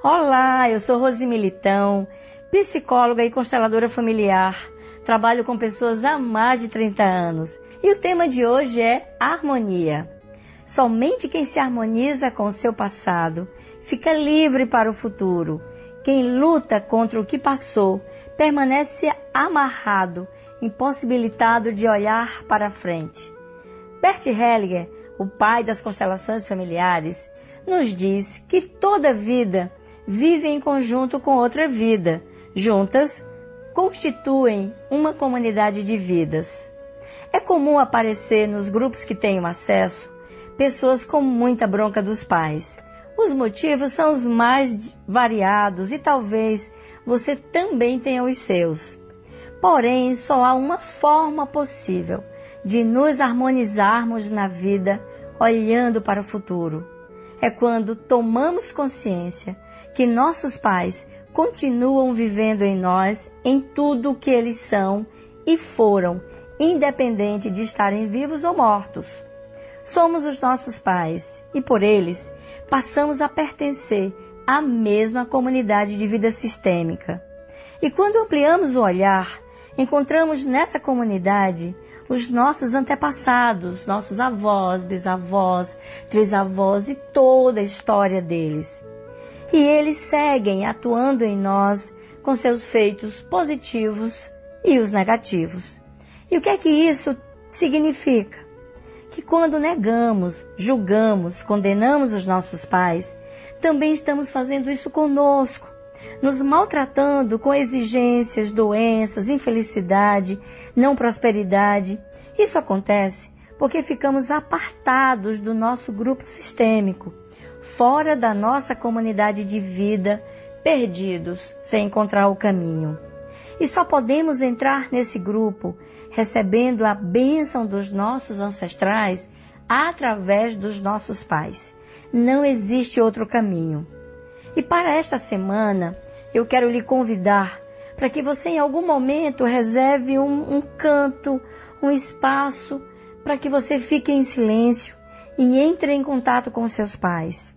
Olá, eu sou Rose Militão, psicóloga e consteladora familiar. Trabalho com pessoas há mais de 30 anos. E o tema de hoje é harmonia. Somente quem se harmoniza com o seu passado fica livre para o futuro. Quem luta contra o que passou permanece amarrado, impossibilitado de olhar para frente. Bert Hellinger, o pai das constelações familiares, nos diz que toda vida vive em conjunto com outra vida. Juntas, constituem uma comunidade de vidas. É comum aparecer nos grupos que tenho acesso pessoas com muita bronca dos pais. Os motivos são os mais variados e talvez você também tenha os seus. Porém, só há uma forma possível de nos harmonizarmos na vida olhando para o futuro. É quando tomamos consciência que nossos pais continuam vivendo em nós em tudo o que eles são e foram, independente de estarem vivos ou mortos. Somos os nossos pais e por eles passamos a pertencer à mesma comunidade de vida sistêmica. E quando ampliamos o olhar, encontramos nessa comunidade os nossos antepassados, nossos avós, bisavós, trisavós e toda a história deles e eles seguem atuando em nós com seus feitos positivos e os negativos. E o que é que isso significa? Que quando negamos, julgamos, condenamos os nossos pais, também estamos fazendo isso conosco, nos maltratando com exigências, doenças, infelicidade, não prosperidade. Isso acontece porque ficamos apartados do nosso grupo sistêmico fora da nossa comunidade de vida, perdidos, sem encontrar o caminho. E só podemos entrar nesse grupo recebendo a bênção dos nossos ancestrais através dos nossos pais. Não existe outro caminho. E para esta semana, eu quero lhe convidar para que você em algum momento reserve um, um canto, um espaço, para que você fique em silêncio e entre em contato com seus pais.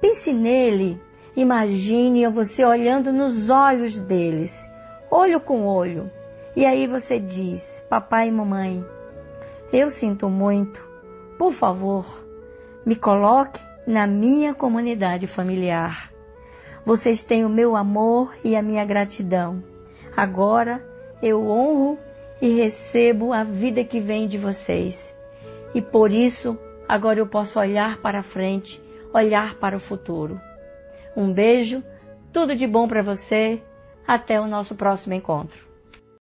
Pense nele, imagine você olhando nos olhos deles, olho com olho. E aí você diz: Papai e mamãe, eu sinto muito. Por favor, me coloque na minha comunidade familiar. Vocês têm o meu amor e a minha gratidão. Agora eu honro e recebo a vida que vem de vocês. E por isso, agora eu posso olhar para frente olhar para o futuro. Um beijo, tudo de bom para você. Até o nosso próximo encontro.